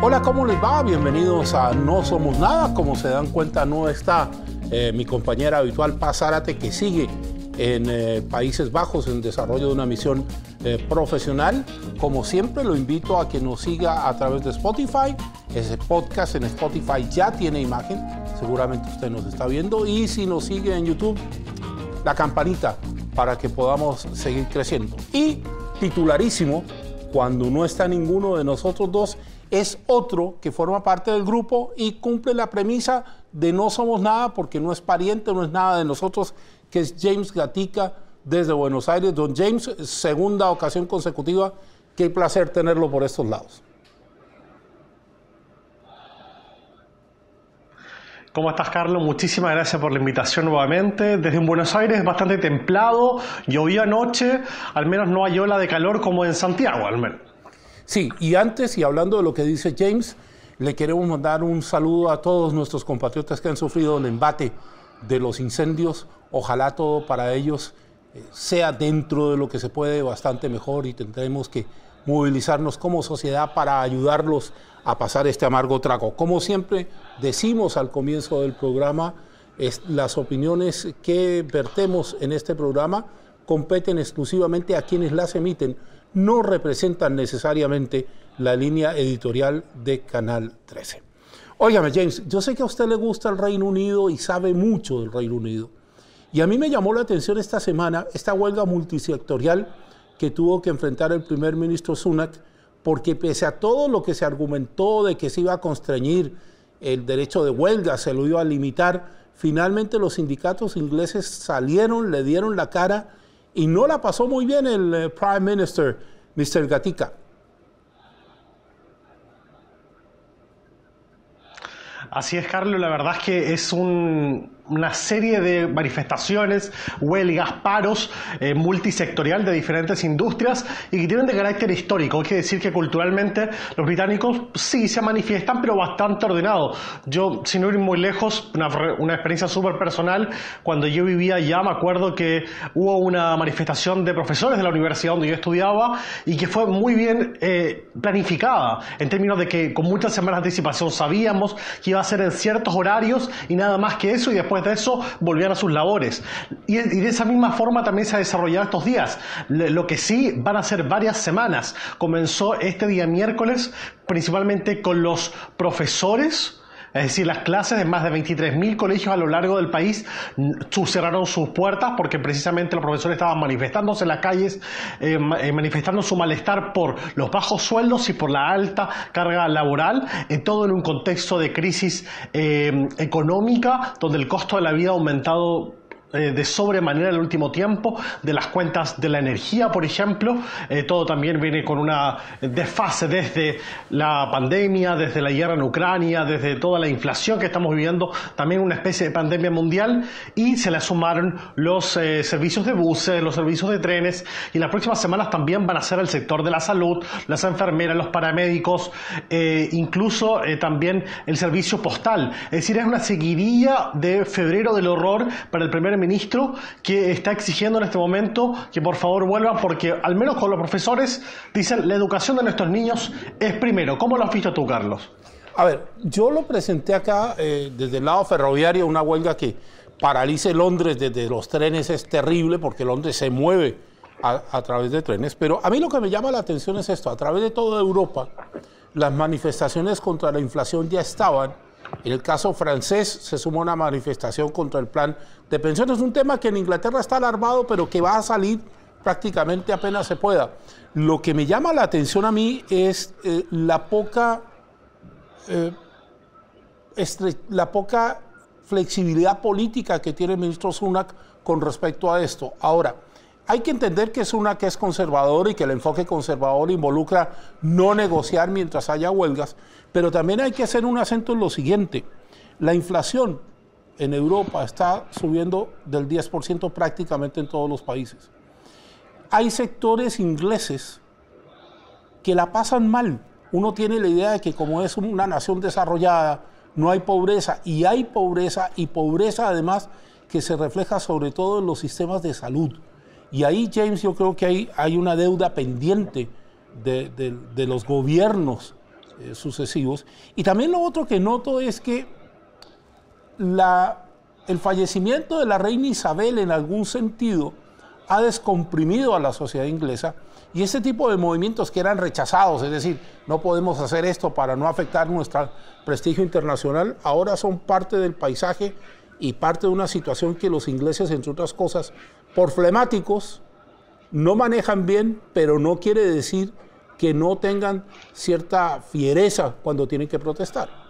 Hola, ¿cómo les va? Bienvenidos a No Somos Nada. Como se dan cuenta, no está eh, mi compañera habitual Paz Zárate, que sigue en eh, Países Bajos en desarrollo de una misión eh, profesional. Como siempre, lo invito a que nos siga a través de Spotify. Ese podcast en Spotify ya tiene imagen, seguramente usted nos está viendo. Y si nos sigue en YouTube, la campanita para que podamos seguir creciendo. Y titularísimo, cuando no está ninguno de nosotros dos, es otro que forma parte del grupo y cumple la premisa de no somos nada porque no es pariente, no es nada de nosotros, que es James Gatica desde Buenos Aires. Don James, segunda ocasión consecutiva, qué placer tenerlo por estos lados. ¿Cómo estás, Carlos? Muchísimas gracias por la invitación nuevamente. Desde Buenos Aires, bastante templado, llovió anoche, al menos no hay ola de calor como en Santiago, al menos. Sí, y antes, y hablando de lo que dice James, le queremos mandar un saludo a todos nuestros compatriotas que han sufrido el embate de los incendios. Ojalá todo para ellos eh, sea dentro de lo que se puede bastante mejor y tendremos que movilizarnos como sociedad para ayudarlos a pasar este amargo trago. Como siempre decimos al comienzo del programa, las opiniones que vertemos en este programa competen exclusivamente a quienes las emiten no representan necesariamente la línea editorial de Canal 13. Óigame, James, yo sé que a usted le gusta el Reino Unido y sabe mucho del Reino Unido. Y a mí me llamó la atención esta semana esta huelga multisectorial que tuvo que enfrentar el primer ministro Sunak, porque pese a todo lo que se argumentó de que se iba a constreñir el derecho de huelga, se lo iba a limitar, finalmente los sindicatos ingleses salieron, le dieron la cara y no la pasó muy bien el eh, Prime Minister, Mr. Gatica. Así es, Carlos, la verdad es que es un, una serie de manifestaciones, huelgas, paros eh, multisectorial de diferentes industrias y que tienen de carácter histórico. Quiere decir que culturalmente los británicos sí se manifiestan, pero bastante ordenado. Yo, sin ir muy lejos, una, una experiencia súper personal, cuando yo vivía allá, me acuerdo que hubo una manifestación de profesores de la universidad donde yo estudiaba y que fue muy bien eh, planificada, en términos de que con muchas semanas de anticipación sabíamos que iba a ser en ciertos horarios y nada más que eso y después de eso volvían a sus labores. Y, de esa misma forma también se ha desarrollado estos días. Lo que sí van a ser varias semanas. Comenzó este día miércoles principalmente con los profesores es decir, las clases de más de 23.000 colegios a lo largo del país cerraron sus puertas porque precisamente los profesores estaban manifestándose en las calles, eh, eh, manifestando su malestar por los bajos sueldos y por la alta carga laboral, en todo en un contexto de crisis eh, económica donde el costo de la vida ha aumentado eh, de sobremanera en el último tiempo, de las cuentas de la energía, por ejemplo. Eh, todo también viene con una desfase desde la pandemia, desde la guerra en Ucrania, desde toda la inflación que estamos viviendo, también una especie de pandemia mundial, y se le sumaron los eh, servicios de buses, los servicios de trenes, y las próximas semanas también van a ser el sector de la salud, las enfermeras, los paramédicos, incluso también el servicio postal. Es decir, es una seguidilla de febrero del horror para el primer ministro que está exigiendo en este momento que por favor vuelvan porque al menos con los profesores dicen la educación de nuestros niños es primero. ¿Cómo lo has visto tú, Carlos? A ver, yo lo presenté acá eh, desde el lado ferroviario, una huelga que paralice Londres desde los trenes es terrible porque Londres se mueve a, a, través de trenes, pero a mí lo que me llama la atención es esto, a través de toda Europa las manifestaciones contra la inflación ya estaban, en el caso francés se sumó una manifestación contra el plan de pensiones, un tema que en Inglaterra está alarmado, pero que va a salir prácticamente apenas se pueda. Lo que me llama la atención a mí es eh, la poca eh, la poca flexibilidad política que tiene el ministro Sunak con respecto a esto. Ahora, hay que entender que Sunak es conservador y que el enfoque conservador involucra no negociar mientras haya huelgas, pero también hay que hacer un acento en lo siguiente. La inflación en Europa está subiendo del 10% prácticamente en todos los países. Hay sectores ingleses que la pasan mal. Uno tiene la idea de que como es una nación desarrollada, no hay pobreza, y hay pobreza, y pobreza además que se refleja sobre todo en los sistemas de salud. Y ahí, James, yo creo que hay, hay una deuda pendiente de, de los gobiernos eh, sucesivos. Y también lo otro que noto es que la, el fallecimiento de la reina Isabel en algún sentido ha descomprimido a la sociedad inglesa y ese tipo de movimientos que eran rechazados, es decir, no podemos hacer esto para no afectar nuestro prestigio internacional, ahora son parte del paisaje y parte de una situación que los ingleses, entre otras cosas, por flemáticos, no manejan bien, pero no quiere decir que no tengan cierta fiereza cuando tienen que protestar.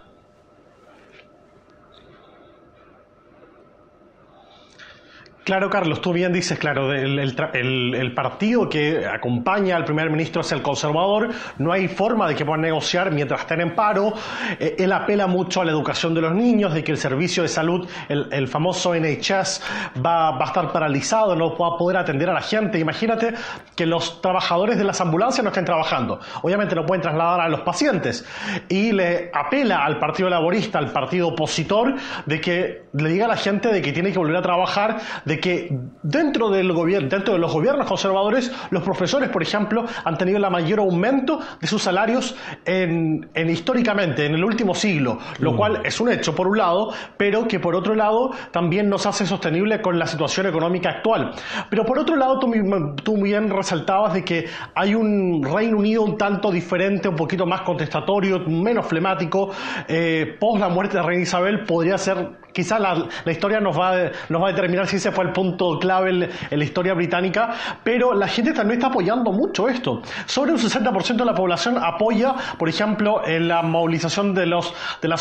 Claro, Carlos, tú bien dices, claro, el, partido que acompaña al primer ministro es el conservador, no hay forma de que puedan negociar mientras estén en paro, eh, él apela mucho a la educación de los niños, de que el servicio de salud, el, famoso NHS, va, a estar paralizado, no va a poder atender a la gente. Imagínate que los trabajadores de las ambulancias no estén trabajando, obviamente no pueden trasladar a los pacientes, y le apela al Partido Laborista, al partido opositor, de que le diga a la gente de que tiene que volver a trabajar, de que dentro del gobierno, dentro de los gobiernos conservadores, los profesores, por ejemplo, han tenido el mayor aumento de sus salarios en, históricamente, en el último siglo, lo mm. cual es un hecho por un lado, pero que por otro lado también nos hace sostenible con la situación económica actual. Pero por otro lado, tú, tú bien resaltabas de que hay un Reino Unido un tanto diferente, un poquito más contestatorio, menos flemático. Eh, post la muerte de Reina Isabel podría ser quizás la, historia nos va, a determinar si ese fue el punto clave en, la historia británica, pero la gente también está apoyando mucho esto. Sobre un 60% de la población apoya, por ejemplo, la movilización de los,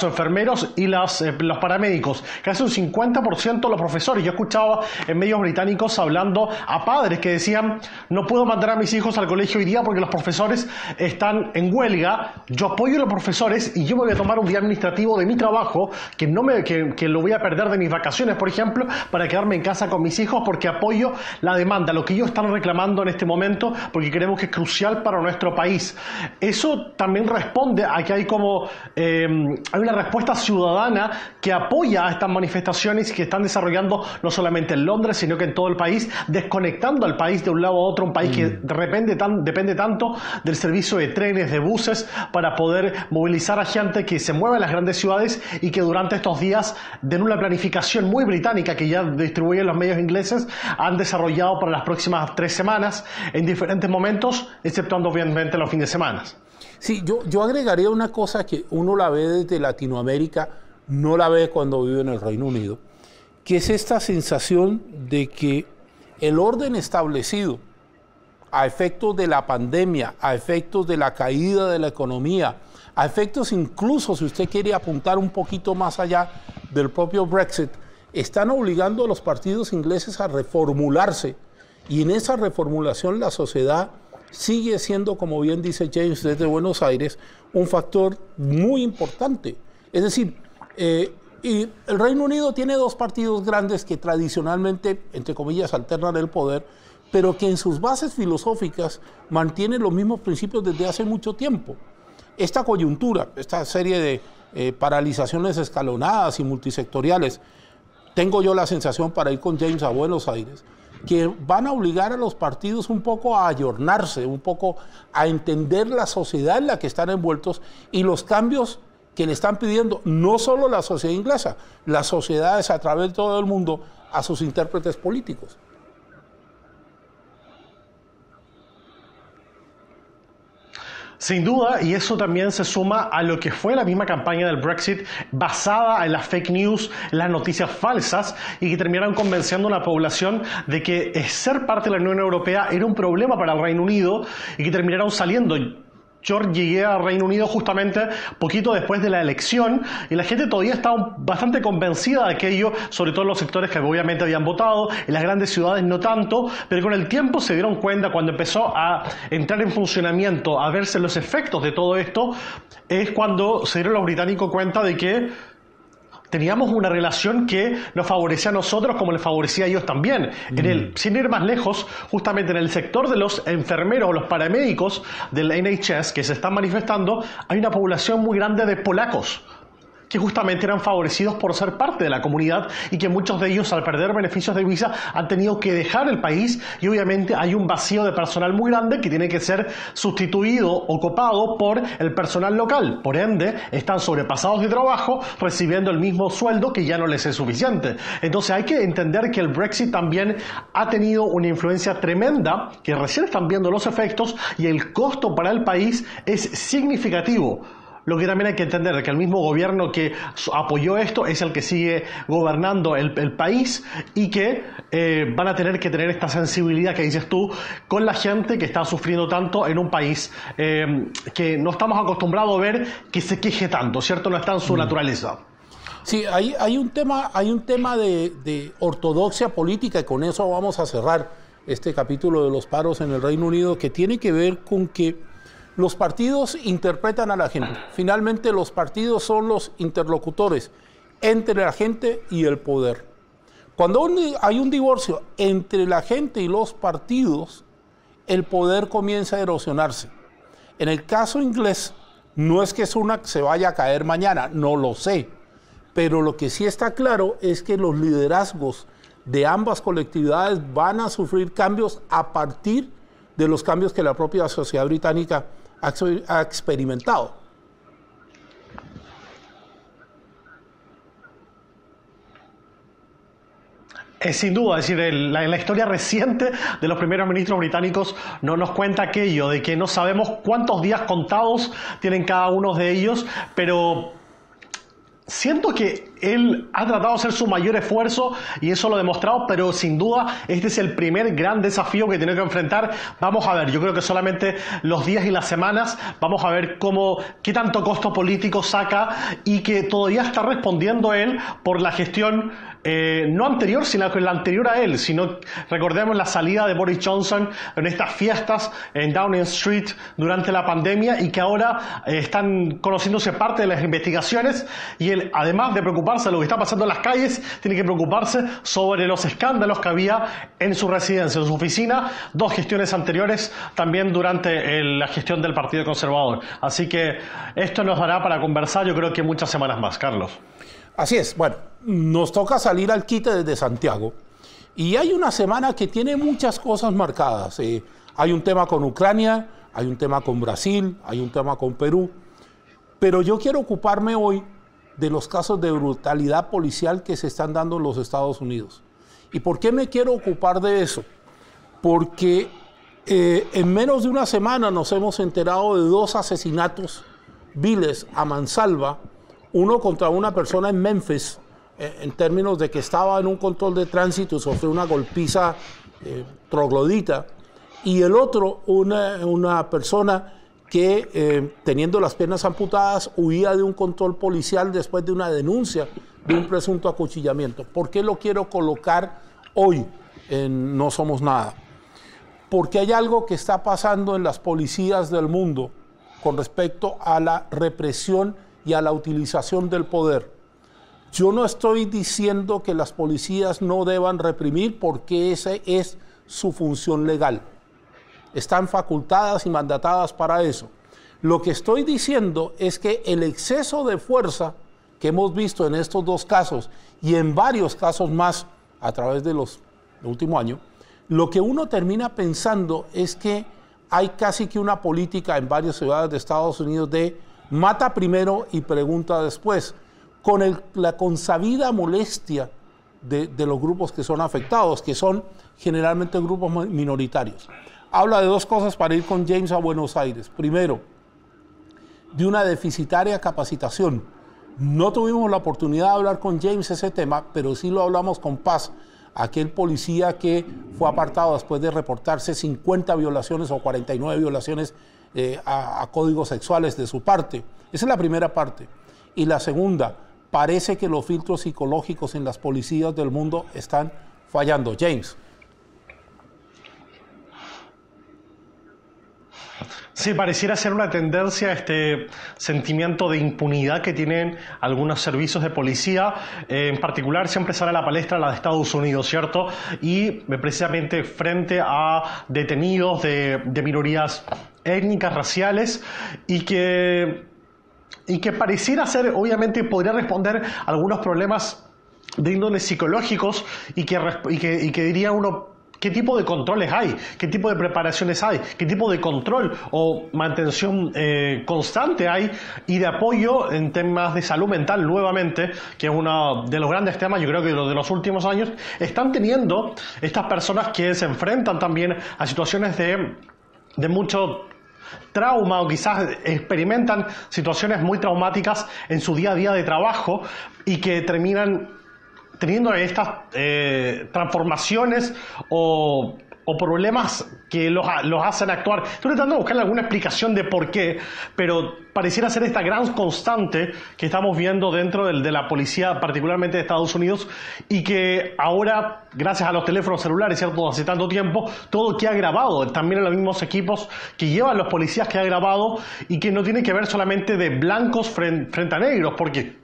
enfermeros y eh, los paramédicos, casi un 50% de los profesores. Yo escuchaba en medios británicos hablando a padres que decían, no puedo mandar a mis hijos al colegio hoy día porque los profesores están en huelga, yo apoyo a los profesores y yo me voy a tomar un día administrativo de mi trabajo que no me que lo voy a perder de mis vacaciones, por ejemplo, para quedarme en casa con mis hijos porque apoyo la demanda, lo que ellos están reclamando en este momento, porque creemos que es crucial para nuestro país. Eso también responde a que hay como eh, hay una respuesta ciudadana que apoya a estas manifestaciones que están desarrollando no solamente en Londres, sino que en todo el país, desconectando al país de un lado a otro, un país que mm. depende, tan, depende tanto del servicio de trenes, de buses, para poder movilizar a gente que se mueve en las grandes ciudades y que durante estos días de una planificación muy británica que ya distribuyen los medios ingleses, han desarrollado para las próximas tres semanas en diferentes momentos, exceptuando obviamente los fines de semana. Sí, yo, yo agregaría una cosa que uno la ve desde Latinoamérica, no la ve cuando vive en el Reino Unido, que es esta sensación de que el orden establecido a efectos de la pandemia, a efectos de la caída de la economía, a efectos incluso, si usted quiere apuntar un poquito más allá del propio Brexit, están obligando a los partidos ingleses a reformularse. Y en esa reformulación la sociedad sigue siendo, como bien dice James desde Buenos Aires, un factor muy importante. Es decir, eh, el Reino Unido tiene dos partidos grandes que tradicionalmente, entre comillas, alternan el poder, pero que en sus bases filosóficas mantienen los mismos principios desde hace mucho tiempo esta coyuntura, esta serie de eh, paralizaciones escalonadas y multisectoriales, tengo yo la sensación para ir con James a Buenos Aires, que van a obligar a los partidos un poco a ayornarse, un poco a entender la sociedad en la que están envueltos y los cambios que le están pidiendo no solo la sociedad inglesa, las sociedades a través de todo el mundo a sus intérpretes políticos. Sin duda, y eso también se suma a lo que fue la misma campaña del Brexit basada en las fake news, las noticias falsas, y que terminaron convenciendo a la población de que ser parte de la Unión Europea era un problema para el Reino Unido y que terminaron saliendo yo llegué a Reino Unido justamente poquito después de la elección y la gente todavía estaba bastante convencida de aquello, sobre todo en los sectores que obviamente habían votado, en las grandes ciudades no tanto, pero con el tiempo se dieron cuenta cuando empezó a entrar en funcionamiento, a verse los efectos de todo esto, es cuando se dieron los británicos cuenta de que teníamos una relación que nos favorecía a nosotros como le favorecía a ellos también. En el, mm. sin ir más lejos, justamente en el sector de los enfermeros o los paramédicos del NHS que se están manifestando, hay una población muy grande de polacos que justamente eran favorecidos por ser parte de la comunidad y que muchos de ellos al perder beneficios de visa han tenido que dejar el país y obviamente hay un vacío de personal muy grande que tiene que ser sustituido o copado por el personal local. Por ende, están sobrepasados de trabajo recibiendo el mismo sueldo que ya no les es suficiente. Entonces hay que entender que el Brexit también ha tenido una influencia tremenda, que recién están viendo los efectos y el costo para el país es significativo. Lo que también hay que entender que el mismo gobierno que apoyó esto es el que sigue gobernando el, país y que eh, van a tener que tener esta sensibilidad que dices tú con la gente que está sufriendo tanto en un país eh, que no estamos acostumbrados a ver que se queje tanto, ¿cierto? No está en su mm. naturaleza. Sí, hay, hay, un tema, hay un tema de, de ortodoxia política y con eso vamos a cerrar este capítulo de los paros en el Reino Unido que tiene que ver con que los partidos interpretan a la gente. Finalmente los partidos son los interlocutores entre la gente y el poder. Cuando hay un divorcio entre la gente y los partidos, el poder comienza a erosionarse. En el caso inglés, no es que una se vaya a caer mañana, no lo sé, pero lo que sí está claro es que los liderazgos de ambas colectividades van a sufrir cambios a partir de los cambios que la propia sociedad británica ha experimentado. Es sin duda, es decir, la, historia reciente de los primeros ministros británicos no nos cuenta aquello de que no sabemos cuántos días contados tienen cada uno de ellos, pero Siento que él ha tratado de hacer su mayor esfuerzo y eso lo ha demostrado, pero sin duda este es el primer gran desafío que tiene que enfrentar. Vamos a ver, yo creo que solamente los días y las semanas vamos a ver cómo, qué tanto costo político saca y que todavía está respondiendo él por la gestión eh, no anterior, sino la anterior a él, sino recordemos la salida de Boris Johnson en estas fiestas en Downing Street durante la pandemia y que ahora eh, están conociéndose parte de las investigaciones y él, además de preocuparse de lo que está pasando en las calles, tiene que preocuparse sobre los escándalos que había en su residencia, en su oficina, dos gestiones anteriores, también durante la gestión del Partido Conservador. Así que esto nos dará para conversar, yo creo que muchas semanas más, Carlos. Así es, bueno, nos toca salir al quite desde Santiago y hay una semana que tiene muchas cosas marcadas. Eh, hay un tema con Ucrania, hay un tema con Brasil, hay un tema con Perú, pero yo quiero ocuparme hoy de los casos de brutalidad policial que se están dando en los Estados Unidos. ¿Y por qué me quiero ocupar de eso? Porque eh, en menos de una semana nos hemos enterado de dos asesinatos viles a mansalva uno contra una persona en Memphis, eh, en términos de que estaba en un control de tránsito y sufrió una golpiza eh, troglodita, y el otro, una, una persona que eh, teniendo las piernas amputadas huía de un control policial después de una denuncia de un presunto acuchillamiento. ¿Por qué lo quiero colocar hoy en No Somos Nada? Porque hay algo que está pasando en las policías del mundo con respecto a la represión y a la utilización del poder. Yo no estoy diciendo que las policías no deban reprimir porque esa es su función legal. Están facultadas y mandatadas para eso. Lo que estoy diciendo es que el exceso de fuerza que hemos visto en estos dos casos y en varios casos más a través de los últimos años, lo que uno termina pensando es que hay casi que una política en varias ciudades de Estados Unidos de mata primero y pregunta después, con la consabida molestia de, los grupos que son afectados, que son generalmente grupos minoritarios. Habla de dos cosas para ir con James a Buenos Aires. Primero, de una deficitaria capacitación. No tuvimos la oportunidad de hablar con James ese tema, pero sí lo hablamos con Paz, aquel policía que fue apartado después de reportarse 50 violaciones o 49 violaciones eh, a, códigos sexuales de su parte. Esa es la primera parte. Y la segunda, parece que los filtros psicológicos en las policías del mundo están fallando. James. Sí, pareciera ser una tendencia este sentimiento de impunidad que tienen algunos servicios de policía. Eh, en particular, siempre sale a la palestra la de Estados Unidos, ¿cierto? Y precisamente frente a detenidos de, de minorías étnicas, raciales, y que y que pareciera ser, obviamente, podría responder algunos problemas de índole psicológicos y que, y que, y que diría uno, ¿Qué tipo de controles hay? ¿Qué tipo de preparaciones hay? ¿Qué tipo de control o mantención eh, constante hay? Y de apoyo en temas de salud mental, nuevamente, que es uno de los grandes temas, yo creo que de los últimos años, están teniendo estas personas que se enfrentan también a situaciones de, de mucho trauma o quizás experimentan situaciones muy traumáticas en su día a día de trabajo y que terminan teniendo estas eh, transformaciones o, problemas que los, hacen actuar. Estoy tratando de buscar alguna explicación de por qué, pero pareciera ser esta gran constante que estamos viendo dentro de la policía, particularmente de Estados Unidos, y que ahora, gracias a los teléfonos celulares, ¿cierto? hace tanto tiempo, todo que ha grabado, también en los mismos equipos que llevan los policías que ha grabado, y que no tiene que ver solamente de blancos frente a negros, porque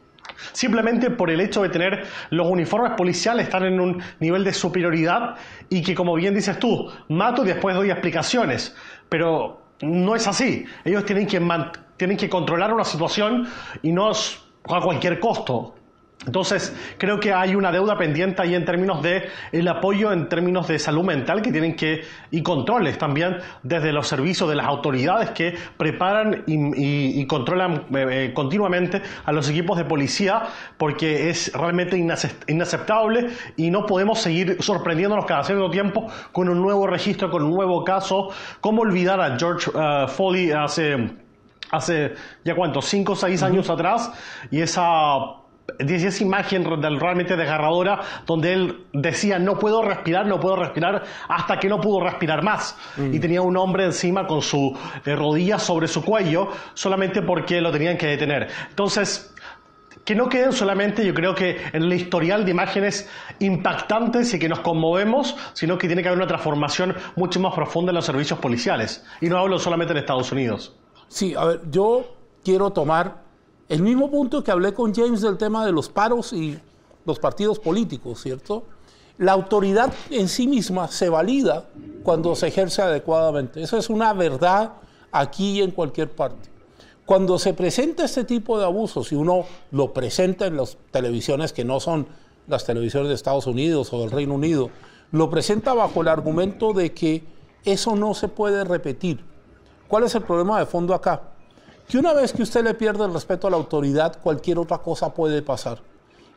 Simplemente por el hecho de tener los uniformes policiales están en un nivel de superioridad y que, como bien dices tú, mato y después doy explicaciones. Pero no es así. Ellos tienen que, tienen que controlar una situación y no a cualquier costo. Entonces, creo que hay una deuda pendiente ahí en términos de el apoyo en términos de salud mental que tienen que y controles también desde los servicios de las autoridades que preparan y, controlan eh, eh, continuamente a los equipos de policía porque es realmente inaceptable y no podemos seguir sorprendiéndonos cada cierto tiempo con un nuevo registro, con un nuevo caso. ¿Cómo olvidar a George uh, Foley hace hace ya cuánto, cinco o seis años atrás y esa esa imagen realmente desgarradora donde él decía no puedo respirar, no puedo respirar hasta que no pudo respirar más mm. y tenía un hombre encima con su eh, rodilla sobre su cuello solamente porque lo tenían que detener. Entonces, que no queden solamente, yo creo que en el historial de imágenes impactantes y que nos conmovemos, sino que tiene que haber una transformación mucho más profunda en los servicios policiales. Y no hablo solamente en Estados Unidos. Sí, a ver, yo quiero tomar el mismo punto que hablé con James del tema de los paros y los partidos políticos, ¿cierto? La autoridad en sí misma se valida cuando se ejerce adecuadamente. Eso es una verdad aquí y en cualquier parte. Cuando se presenta este tipo de abusos y uno lo presenta en las televisiones que no son las televisiones de Estados Unidos o del Reino Unido, lo presenta bajo el argumento de que eso no se puede repetir. ¿Cuál es el problema de fondo acá? Que una vez que usted le pierde el respeto a la autoridad, cualquier otra cosa puede pasar.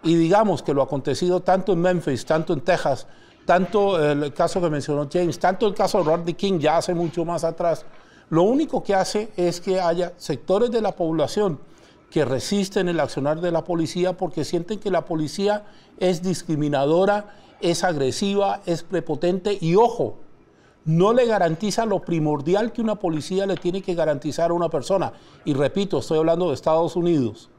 Y digamos que lo acontecido tanto en Memphis, tanto en Texas, tanto el caso que mencionó James, tanto el caso de Rodney King ya hace mucho más atrás, lo único que hace es que haya sectores de la población que resisten el accionar de la policía porque sienten que la policía es discriminadora, es agresiva, es prepotente y ojo, no le garantiza lo primordial que una policía le tiene que garantizar a una persona. Y repito, estoy hablando de Estados Unidos.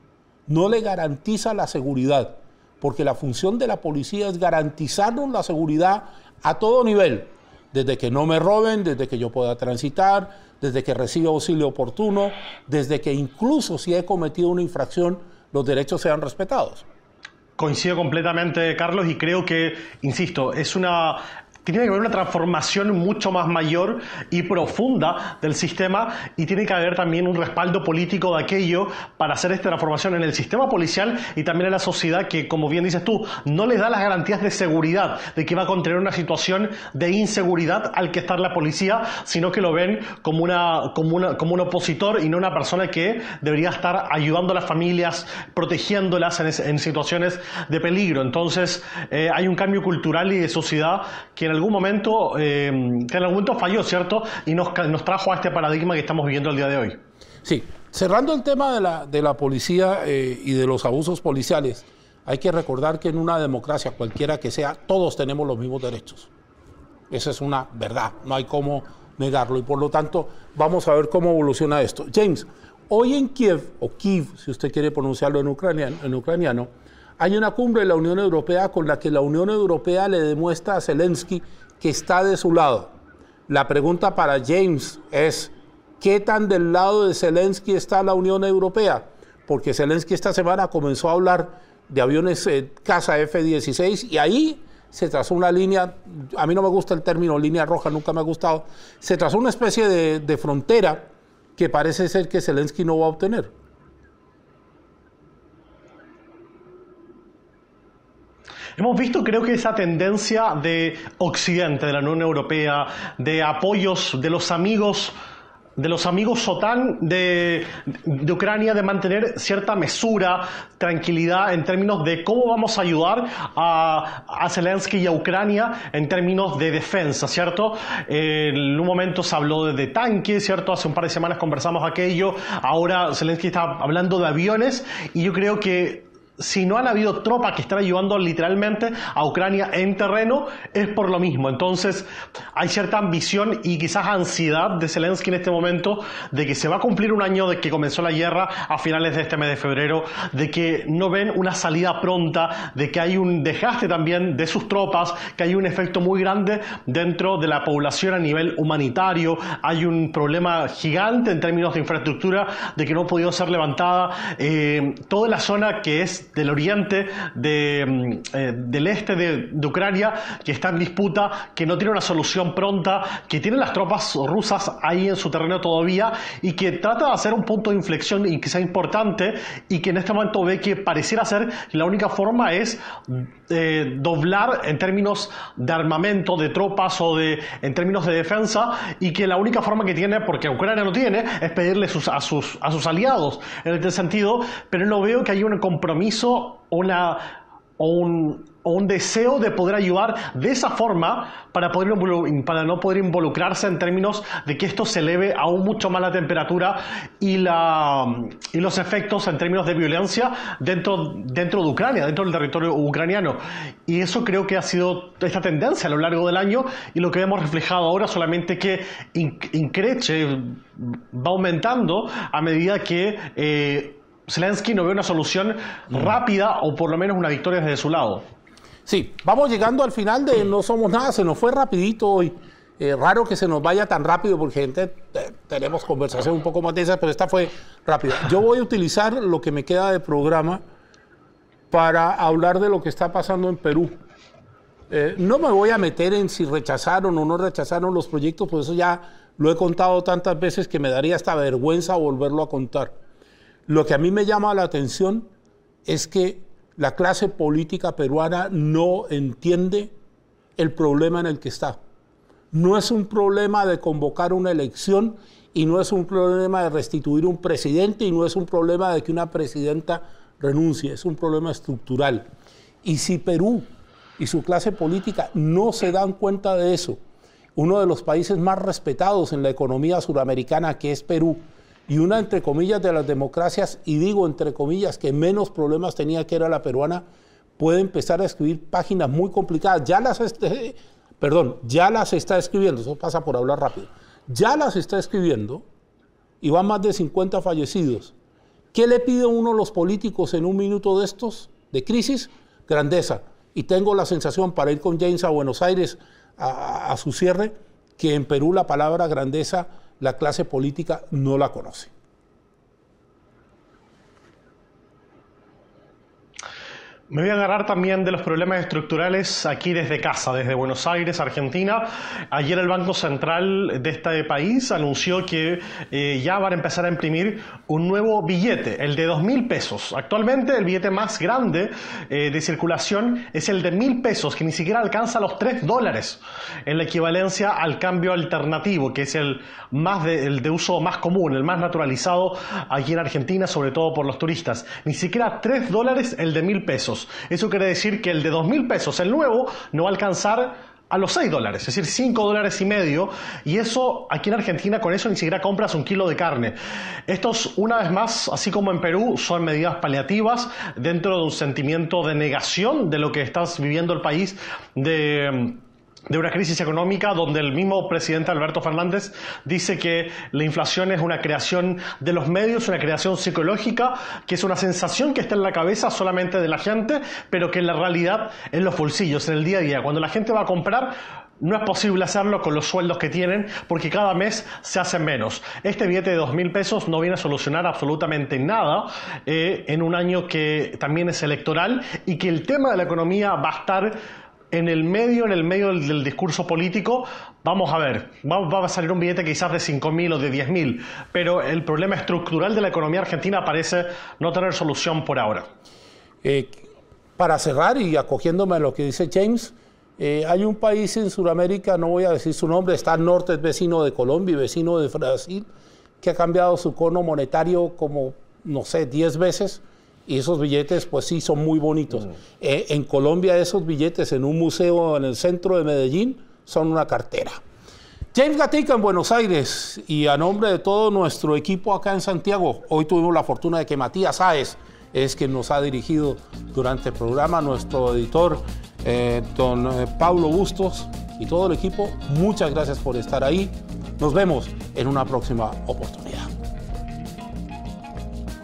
No le garantiza la seguridad, porque la función de la policía es garantizarnos la seguridad a todo nivel, desde que no me roben, desde que yo pueda transitar, desde que reciba auxilio oportuno, desde que incluso si he cometido una infracción, los derechos sean respetados. Coincido completamente, Carlos, y creo que, insisto, es una tiene que haber una transformación mucho más mayor y profunda del sistema y tiene que haber también un respaldo político de aquello para hacer esta transformación en el sistema policial y también en la sociedad que, como bien dices tú, no les da las garantías de seguridad, de que va a contener una situación de inseguridad al que estar la policía, sino que lo ven como, una, como, una, como un opositor y no una persona que debería estar ayudando a las familias, protegiéndolas en, situaciones de peligro. Entonces, eh, hay un cambio cultural y de sociedad que en algún momento, eh, en algún momento falló, ¿cierto? Y nos, nos trajo a este paradigma que estamos viviendo el día de hoy. Sí, cerrando el tema de la, de la policía eh, y de los abusos policiales, hay que recordar que en una democracia, cualquiera que sea, todos tenemos los mismos derechos. Esa es una verdad, no hay cómo negarlo y por lo tanto vamos a ver cómo evoluciona esto. James, hoy en Kiev, o Kiev, si usted quiere pronunciarlo en ucraniano, en ucraniano hay una cumbre de la Unión Europea con la que la Unión Europea le demuestra a Zelensky que está de su lado. La pregunta para James es, ¿qué tan del lado de Zelensky está la Unión Europea? Porque Zelensky esta semana comenzó a hablar de aviones eh, casa F-16 y ahí se trazó una línea, a mí no me gusta el término línea roja, nunca me ha gustado, se trazó una especie de, de frontera que parece ser que Zelensky no va a obtener. Hemos visto, creo que esa tendencia de Occidente, de la Unión Europea, de apoyos de los amigos de los amigos OTAN de, de, Ucrania de mantener cierta mesura, tranquilidad en términos de cómo vamos a ayudar a, a Zelensky y a Ucrania en términos de defensa, ¿cierto? Eh, en un momento se habló de, de, tanques, ¿cierto? Hace un par de semanas conversamos aquello, ahora Zelensky está hablando de aviones y yo creo que si no han habido tropas que están ayudando literalmente a Ucrania en terreno, es por lo mismo. Entonces, hay cierta ambición y quizás ansiedad de Zelensky en este momento de que se va a cumplir un año de que comenzó la guerra a finales de este mes de febrero, de que no ven una salida pronta, de que hay un desgaste también de sus tropas, que hay un efecto muy grande dentro de la población a nivel humanitario, hay un problema gigante en términos de infraestructura, de que no ha podido ser levantada eh, toda la zona que es del oriente, de, mm, eh, del este de, de, Ucrania, que está en disputa, que no tiene una solución pronta, que tiene las tropas rusas ahí en su terreno todavía y que trata de hacer un punto de inflexión y que sea importante y que en este momento ve que pareciera ser la única forma es eh, doblar en términos de armamento, de tropas o de, en términos de defensa y que la única forma que tiene, porque Ucrania no tiene, es pedirle sus, a, sus, a sus aliados en este sentido, pero no veo que haya un compromiso una, o un, o un, deseo de poder ayudar de esa forma para, poder, para no poder involucrarse en términos de que esto se eleve aún mucho más la temperatura y, la, y los efectos en términos de violencia dentro, dentro de Ucrania, dentro del territorio ucraniano. Y eso creo que ha sido esta tendencia a lo largo del año y lo que hemos reflejado ahora solamente que increche, va aumentando a medida que... Eh, Zelensky no ve una solución rápida o por lo menos una victoria desde su lado. Sí, vamos llegando al final de No Somos Nada, se nos fue rapidito hoy. Eh, raro que se nos vaya tan rápido porque gente tenemos conversación un poco más densas, pero esta fue rápida. Yo voy a utilizar lo que me queda de programa para hablar de lo que está pasando en Perú. Eh, no me voy a meter en si rechazaron o no rechazaron los proyectos, pues eso ya lo he contado tantas veces que me daría hasta vergüenza volverlo a contar. Lo que a mí me llama la atención es que la clase política peruana no entiende el problema en el que está. No es un problema de convocar una elección y no es un problema de restituir un presidente y no es un problema de que una presidenta renuncie, es un problema estructural. Y si Perú y su clase política no se dan cuenta de eso, uno de los países más respetados en la economía suramericana, que es Perú, y una, entre comillas, de las democracias, y digo entre comillas, que menos problemas tenía que era la peruana, puede empezar a escribir páginas muy complicadas. Ya las, perdón, ya las está escribiendo, eso pasa por hablar rápido, ya las está escribiendo y van más de 50 fallecidos. ¿Qué le pide uno a los políticos en un minuto de estos, de crisis? Grandeza. Y tengo la sensación, para ir con James a Buenos Aires a, a su cierre, que en Perú la palabra grandeza la clase política no la conoce. Me voy a agarrar también de los problemas estructurales aquí desde casa, desde Buenos Aires, Argentina. Ayer el Banco Central de este país anunció que eh, ya van a empezar a imprimir un nuevo billete, el de dos mil pesos. Actualmente el billete más grande eh, de circulación es el de mil pesos, que ni siquiera alcanza los tres dólares, en la equivalencia al cambio alternativo, que es el, más de, el de uso más común, el más naturalizado aquí en Argentina, sobre todo por los turistas. Ni siquiera tres dólares el de mil pesos. Eso quiere decir que el de 2.000 pesos, el nuevo, no va a alcanzar a los 6 dólares, es decir, 5 dólares y medio, y eso aquí en Argentina con eso ni siquiera compras un kilo de carne. Estos, una vez más, así como en Perú, son medidas paliativas dentro de un sentimiento de negación de lo que estás viviendo el país, de de una crisis económica donde el mismo presidente Alberto Fernández dice que la inflación es una creación de los medios, una creación psicológica, que es una sensación que está en la cabeza solamente de la gente, pero que en la realidad en los bolsillos, en el día a día. Cuando la gente va a comprar, no es posible hacerlo con los sueldos que tienen porque cada mes se hacen menos. Este billete de dos mil pesos no viene a solucionar absolutamente nada eh, en un año que también es electoral y que el tema de la economía va a estar en el medio, en el medio del, discurso político, vamos a ver, va, a salir un billete quizás de 5.000 o de 10.000, pero el problema estructural de la economía argentina parece no tener solución por ahora. Eh, para cerrar y acogiéndome a lo que dice James, eh, hay un país en Sudamérica, no voy a decir su nombre, está al norte, es vecino de Colombia y vecino de Brasil, que ha cambiado su cono monetario como, no sé, 10 veces. Y esos billetes, pues sí, son muy bonitos. Eh, en Colombia, esos billetes en un museo en el centro de Medellín son una cartera. James Gatica en Buenos Aires y a nombre de todo nuestro equipo acá en Santiago, hoy tuvimos la fortuna de que Matías Sáez es quien nos ha dirigido durante el programa, nuestro editor eh, don eh, Pablo Bustos y todo el equipo, muchas gracias por estar ahí. Nos vemos en una próxima oportunidad.